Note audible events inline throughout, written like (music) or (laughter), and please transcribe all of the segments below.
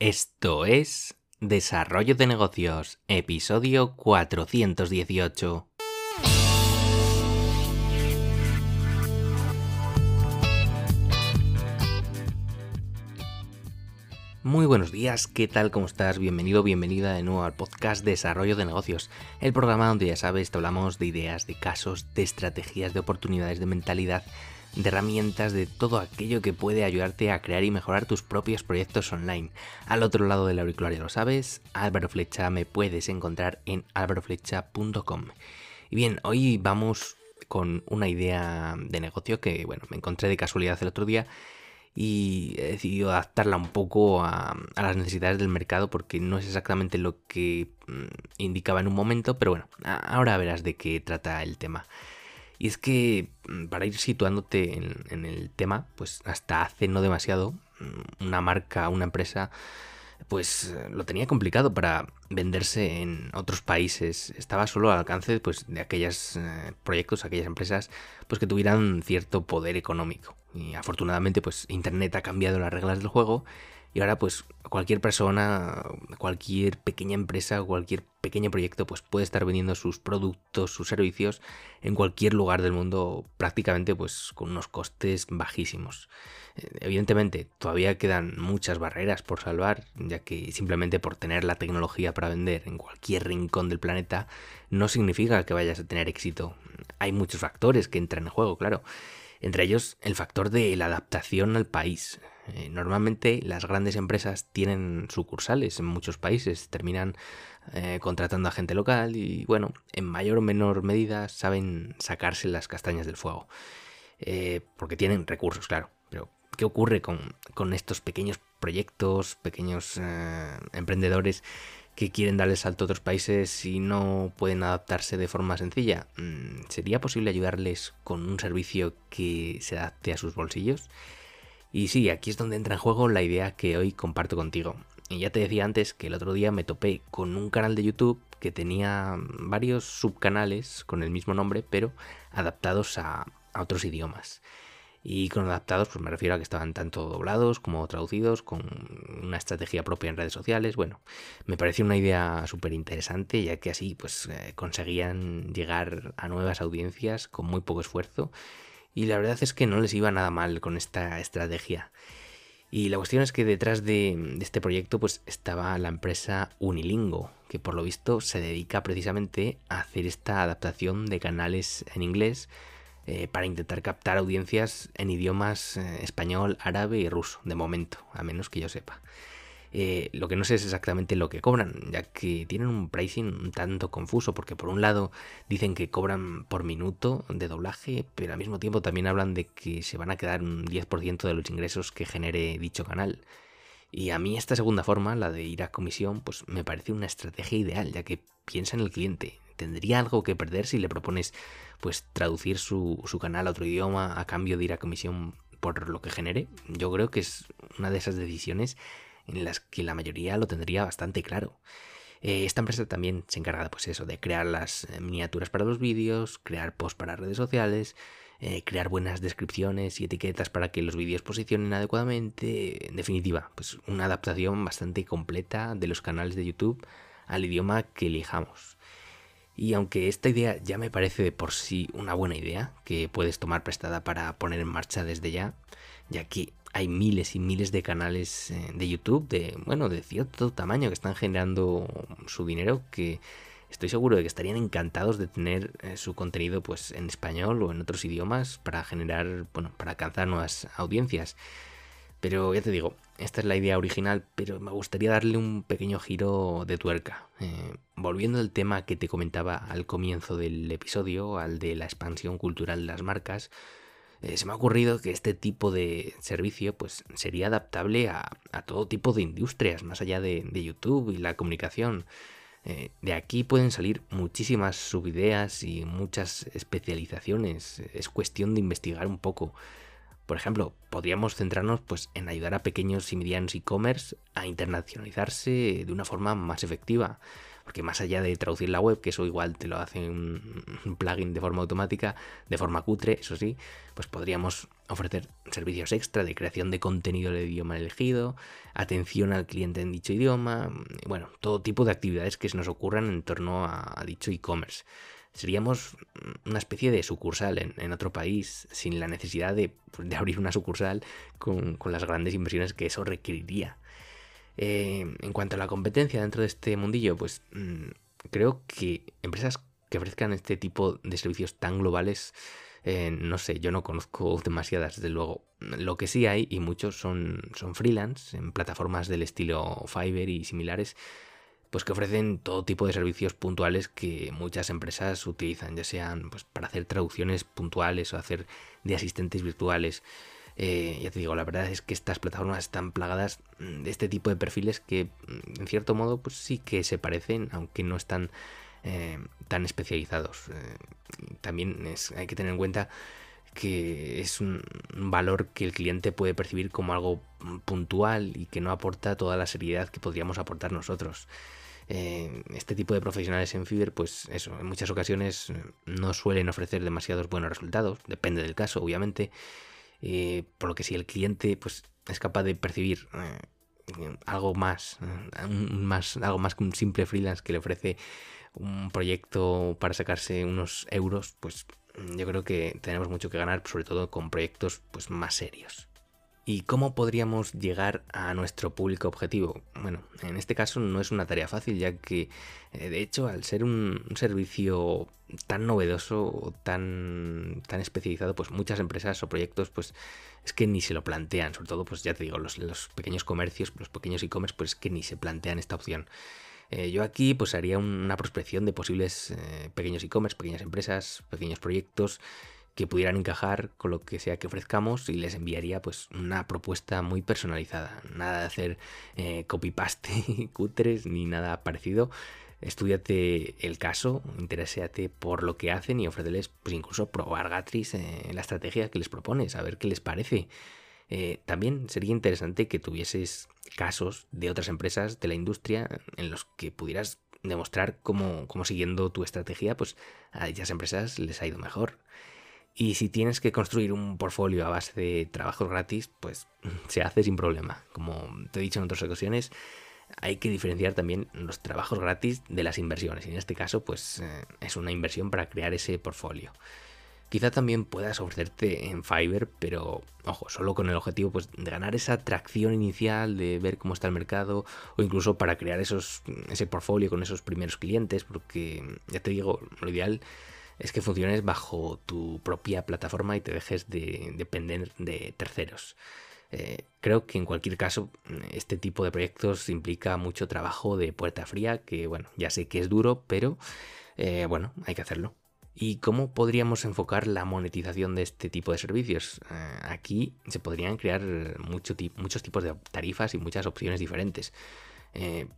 Esto es Desarrollo de Negocios, episodio 418. Muy buenos días, ¿qué tal? ¿Cómo estás? Bienvenido, bienvenida de nuevo al podcast Desarrollo de Negocios, el programa donde ya sabes, te hablamos de ideas, de casos, de estrategias, de oportunidades, de mentalidad, de herramientas, de todo aquello que puede ayudarte a crear y mejorar tus propios proyectos online. Al otro lado del auricular ya lo sabes, Álvaro Flecha me puedes encontrar en álvaroflecha.com. Y bien, hoy vamos con una idea de negocio que, bueno, me encontré de casualidad el otro día y he decidido adaptarla un poco a, las necesidades del mercado porque no es exactamente lo que mm, indicaba en un momento, pero bueno, ahora verás de qué trata el tema. Y es que mm, para ir situándote en, el tema, pues hasta hace no demasiado, mm, una marca, una empresa, pues lo tenía complicado para venderse en otros países. Estaba solo al alcance pues, de aquellos eh, proyectos, aquellas empresas pues, que tuvieran cierto poder económico. Y afortunadamente, pues Internet ha cambiado las reglas del juego y ahora pues cualquier persona, cualquier pequeña empresa, cualquier pequeño proyecto pues puede estar vendiendo sus productos, sus servicios en cualquier lugar del mundo prácticamente pues con unos costes bajísimos. Eh, evidentemente todavía quedan muchas barreras por salvar, ya que simplemente por tener la tecnología para vender en cualquier rincón del planeta no significa que vayas a tener éxito. Hay muchos factores que entran en juego, claro. Entre ellos el factor de la adaptación al país. Eh, normalmente las grandes empresas tienen sucursales en muchos países, terminan eh, contratando a gente local y bueno, en mayor o menor medida saben sacarse las castañas del fuego. Eh, porque tienen recursos, claro. Pero, ¿qué ocurre con, estos pequeños proyectos, pequeños emprendedores que quieren darle salto a otros países y no pueden adaptarse de forma sencilla? Mm, ¿Sería posible ayudarles con un servicio que se adapte a sus bolsillos? Y sí, aquí es donde entra en juego la idea que hoy comparto contigo. Y ya te decía antes que el otro día me topé con un canal de YouTube que tenía varios subcanales con el mismo nombre, pero adaptados a, otros idiomas. Y con adaptados, pues me refiero a que estaban tanto doblados como traducidos, con una estrategia propia en redes sociales. Bueno, me pareció una idea súper interesante, ya que así pues eh, conseguían llegar a nuevas audiencias con muy poco esfuerzo y la verdad es que no les iba nada mal con esta estrategia. Y la cuestión es que detrás de, este proyecto pues estaba la empresa Unilingo, que por lo visto se dedica precisamente a hacer esta adaptación de canales en inglés eh, para intentar captar audiencias en idiomas eh, español, árabe y ruso, de momento, a menos que yo sepa. Eh, lo que no sé es exactamente lo que cobran, ya que tienen un pricing un tanto confuso, porque por un lado dicen que cobran por minuto de doblaje, pero al mismo tiempo también hablan de que se van a quedar un 10% de los ingresos que genere dicho canal. Y a mí esta segunda forma, la de ir a comisión, pues me parece una estrategia ideal, ya que piensa en el cliente. ¿Tendría algo que perder si le propones pues traducir su, su canal a otro idioma a cambio de ir a comisión por lo que genere? Yo creo que es una de esas decisiones en las que la mayoría lo tendría bastante claro. Eh, esta empresa también se encarga pues eso, de crear las eh, miniaturas para los vídeos, crear posts para redes sociales, eh, crear buenas descripciones y etiquetas para que los vídeos posicionen adecuadamente. En definitiva, pues una adaptación bastante completa de los canales de YouTube al idioma que elijamos. Y aunque esta idea ya me parece de por sí una buena idea, que puedes tomar prestada para poner en marcha desde ya, ya que hay miles y miles de canales eh, de YouTube de, bueno, de cierto tamaño que están generando su dinero que estoy seguro de que estarían encantados de tener eh, su contenido pues en español o en otros idiomas para generar, bueno, para alcanzar nuevas audiencias. Pero ya te digo, esta es la idea original, pero me gustaría darle un pequeño giro de tuerca. Eh, volviendo al tema que te comentaba al comienzo del episodio, al de la expansión cultural de las marcas, eh, se me ha ocurrido que este tipo de servicio pues, sería adaptable a, todo tipo de industrias, más allá de, YouTube y la comunicación. Eh, de aquí pueden salir muchísimas subideas y muchas especializaciones. Es cuestión de investigar un poco. Por ejemplo, podríamos centrarnos pues, en ayudar a pequeños y medianos e-commerce a internacionalizarse de una forma más efectiva. Porque más allá de traducir la web, que eso igual te lo hace un, plugin de forma automática, de forma cutre, eso sí, pues podríamos ofrecer servicios extra de creación de contenido del idioma elegido, atención al cliente en dicho idioma, bueno, todo tipo de actividades que se nos ocurran en torno a, dicho e-commerce. Seríamos una especie de sucursal en, otro país sin la necesidad de, pues, abrir una sucursal con las grandes inversiones que eso requeriría. Eh, en cuanto a la competencia dentro de este mundillo, pues mm, creo que empresas que ofrezcan este tipo de servicios tan globales, eh, no sé, yo no conozco (laughs) demasiadas, desde luego. Lo que sí hay, y muchos son, son freelance, en plataformas del estilo Fiverr y similares, pues que ofrecen todo tipo de servicios puntuales que muchas empresas utilizan, ya sean pues, para hacer traducciones puntuales o hacer de asistentes virtuales. Eh, ya te digo, la verdad es que estas plataformas están plagadas mm, de este tipo de perfiles que, mm, en cierto modo, pues sí que se parecen, aunque no están eh, tan especializados. Eh, también hay que tener en cuenta que es un valor que el cliente puede percibir como algo puntual y que no aporta toda la seriedad que podríamos aportar nosotros. este tipo de profesionales en Fiverr, pues eso, en muchas ocasiones no suelen ofrecer demasiados buenos resultados, depende del caso, obviamente, eh, por lo que si el cliente pues, es capaz de percibir eh, algo más, eh, más, algo más que un simple freelance que le ofrece un proyecto para sacarse unos euros, pues yo creo que tenemos mucho que ganar, sobre todo con proyectos pues, más serios. ¿Y cómo podríamos llegar a nuestro público objetivo? Bueno, en este caso no es una tarea fácil, ya que de hecho al ser un, servicio tan novedoso, tan, tan especializado, pues muchas empresas o proyectos pues es que ni se lo plantean, sobre todo pues ya te digo, los, pequeños comercios, los pequeños e-commerce pues es que ni se plantean esta opción. Eh, yo aquí pues haría una prospección de posibles eh, pequeños e-commerce, pequeñas empresas, pequeños proyectos que pudieran encajar con lo que sea que ofrezcamos y les enviaría pues una propuesta muy personalizada. Nada de hacer eh, copy-paste (laughs) cutres ni nada parecido. Estudiate el caso, interésate por lo que hacen y ofréceles pues incluso probar Gatris en la estrategia que les propones, a ver qué les parece. Eh, también sería interesante que tuvieses casos de otras empresas de la industria en los que pudieras demostrar cómo, cómo siguiendo tu estrategia pues a dichas empresas les ha ido mejor. Y si tienes que construir un portfolio a base de trabajos gratis, pues (laughs) se hace sin problema. Como te he dicho en otras ocasiones, hay que diferenciar también los trabajos gratis de las inversiones. Y en este caso, pues eh, es una inversión para crear ese portfolio. Quizá también puedas ofrecerte en Fiverr, pero ojo, solo con el objetivo pues, de ganar esa atracción inicial, de ver cómo está el mercado, o incluso para crear esos, ese portfolio con esos primeros clientes, porque ya te digo, lo ideal es que funciones bajo tu propia plataforma y te dejes de depender de terceros. Eh, creo que en cualquier caso este tipo de proyectos implica mucho trabajo de puerta fría, que bueno, ya sé que es duro, pero eh, bueno, hay que hacerlo. ¿Y cómo podríamos enfocar la monetización de este tipo de servicios? Eh, aquí se podrían crear muchos tipos de tarifas y muchas opciones diferentes.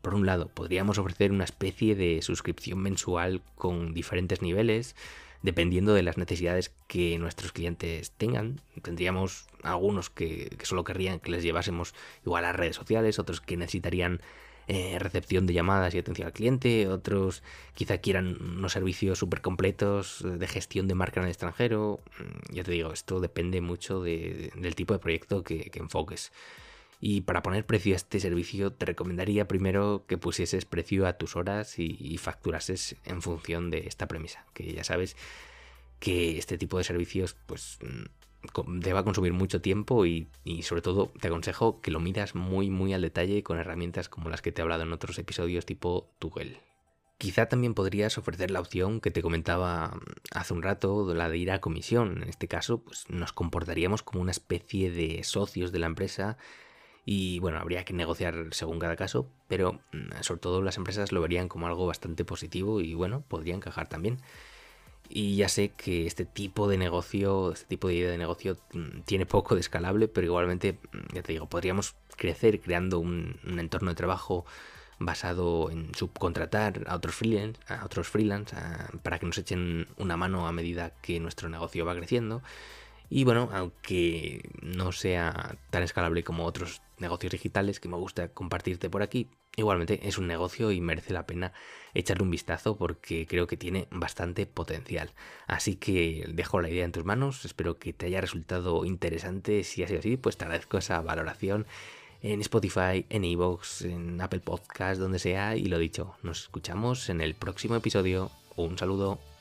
Por un lado, podríamos ofrecer una especie de suscripción mensual con diferentes niveles, dependiendo de las necesidades que nuestros clientes tengan. Tendríamos algunos que, solo querrían que les llevásemos igual a redes sociales, otros que necesitarían eh, recepción de llamadas y atención al cliente, otros quizá quieran unos servicios súper completos de gestión de marca en el extranjero. Mm, ya te digo, esto depende mucho del tipo de proyecto que enfoques. Y para poner precio a este servicio te recomendaría primero que pusieses precio a tus horas y, facturases en función de esta premisa, que ya sabes que este tipo de servicios pues mm, te va a consumir mucho tiempo y, sobre todo te aconsejo que lo miras muy muy al detalle con herramientas como las que te he hablado en otros episodios tipo Tugel. Quizá también podrías ofrecer la opción que te comentaba hace un rato, la de ir a comisión. En este caso, pues nos comportaríamos como una especie de socios de la empresa y bueno, habría que negociar según cada caso, pero mm, sobre todo las empresas lo verían como algo bastante positivo y bueno, podría encajar también. Y ya sé que este tipo de negocio, este tipo de idea de negocio mm, tiene poco de escalable, pero igualmente, mm, ya te digo, podríamos crecer creando un, entorno de trabajo basado en subcontratar a otros freelance, a otros freelance para que nos echen una mano a medida que nuestro negocio va creciendo Y bueno, aunque no sea tan escalable como otros negocios digitales que me gusta compartirte por aquí, igualmente es un negocio y merece la pena echarle un vistazo porque creo que tiene bastante potencial. Así que dejo la idea en tus manos, espero que te haya resultado interesante. Si ha sido así, pues te agradezco esa valoración en Spotify, en Evox, en Apple Podcast, donde sea. Y lo dicho, nos escuchamos en el próximo episodio. Un saludo.